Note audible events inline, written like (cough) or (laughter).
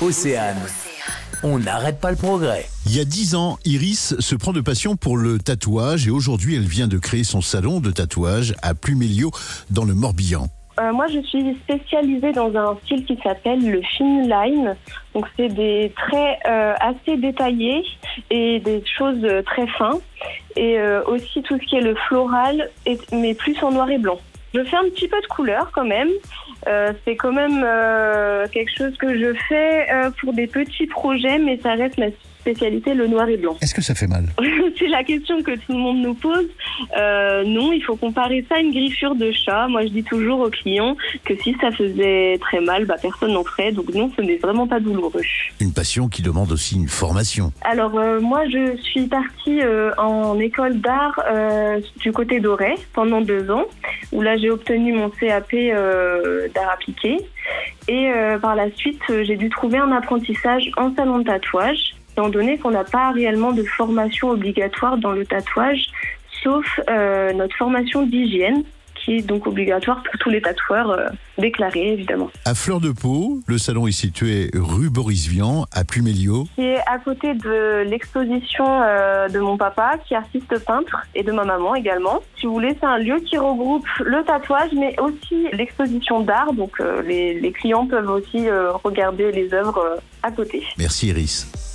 Océane. On n'arrête pas le progrès. Il y a dix ans, Iris se prend de passion pour le tatouage et aujourd'hui elle vient de créer son salon de tatouage à Pluméliau dans le Morbihan. Euh, moi, je suis spécialisée dans un style qui s'appelle le fin line. Donc, c'est des traits euh, assez détaillés et des choses euh, très fins. Et euh, aussi tout ce qui est le floral, et- mais plus en noir et blanc. Je fais un petit peu de couleur quand même. Euh, c'est quand même euh, quelque chose que je fais euh, pour des petits projets, mais ça reste ma spécialité, le noir et blanc. Est-ce que ça fait mal? (laughs) C'est la question que tout le monde nous pose. Non, il faut comparer ça à une griffure de chat. Moi, je dis toujours aux clients que si ça faisait très mal, bah, personne n'en ferait. Donc non, ce n'est vraiment pas douloureux. Une passion qui demande aussi une formation. Alors moi, je suis partie en école d'art du côté d'Auray pendant deux ans, où là j'ai obtenu mon CAP euh, d'art appliqué. Et euh, par la suite, euh, j'ai dû trouver un apprentissage en salon de tatouage, étant donné qu'on n'a pas réellement de formation obligatoire dans le tatouage, sauf notre formation d'hygiène, qui est donc obligatoire pour tous les tatoueurs euh, déclarés, évidemment. À Fleur de Pau, le salon est situé rue Boris Vian à Pluméliau. qui est à côté de l'exposition euh, de mon papa, qui est artiste peintre, et de ma maman également. Si vous voulez, c'est un lieu qui regroupe le tatouage, mais aussi l'exposition d'art. Donc euh, les, les clients peuvent aussi regarder les œuvres à côté. Merci Iris.